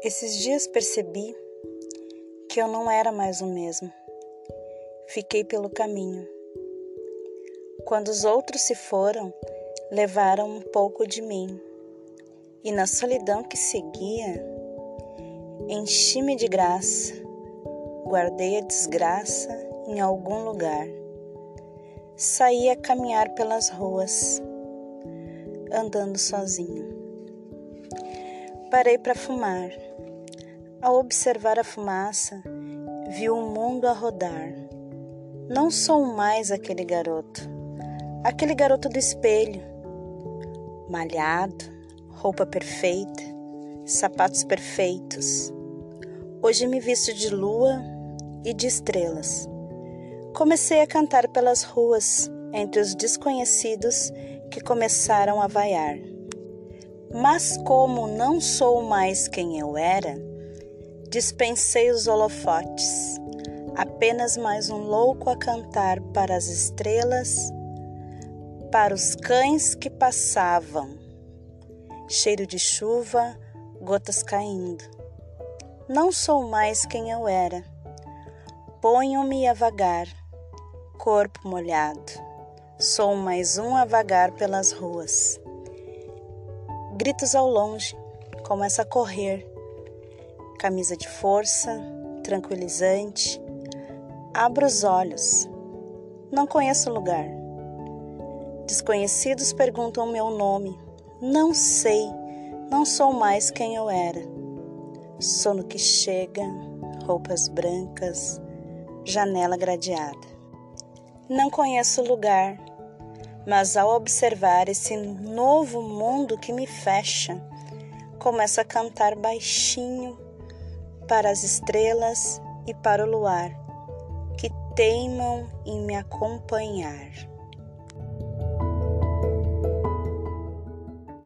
Esses dias percebi que eu não era mais o mesmo. Fiquei pelo caminho. Quando os outros se foram, levaram um pouco de mim. E na solidão que seguia, enchi-me de graça, guardei a desgraça em algum lugar. Saí a caminhar pelas ruas, andando sozinho. Parei para fumar. Ao observar a fumaça, vi o mundo a rodar. Não sou mais aquele garoto, aquele garoto do espelho. Malhado, roupa perfeita, sapatos perfeitos. Hoje me visto de lua e de estrelas. Comecei a cantar pelas ruas entre os desconhecidos que começaram a vaiar. Mas como não sou mais quem eu era, dispensei os holofotes, apenas mais um louco a cantar para as estrelas, para os cães que passavam, cheiro de chuva, gotas caindo. Não sou mais quem eu era. Ponham-me a vagar, corpo molhado. Sou mais um a vagar pelas ruas. Gritos ao longe, começa a correr. Camisa de força, tranquilizante. Abro os olhos. Não conheço o lugar. Desconhecidos perguntam meu nome. Não sei, não sou mais quem eu era. Sono que chega, roupas brancas, janela gradeada. Não conheço o lugar, mas ao observar esse novo mundo que me fecha, começo a cantar baixinho para as estrelas e para o luar que teimam em me acompanhar.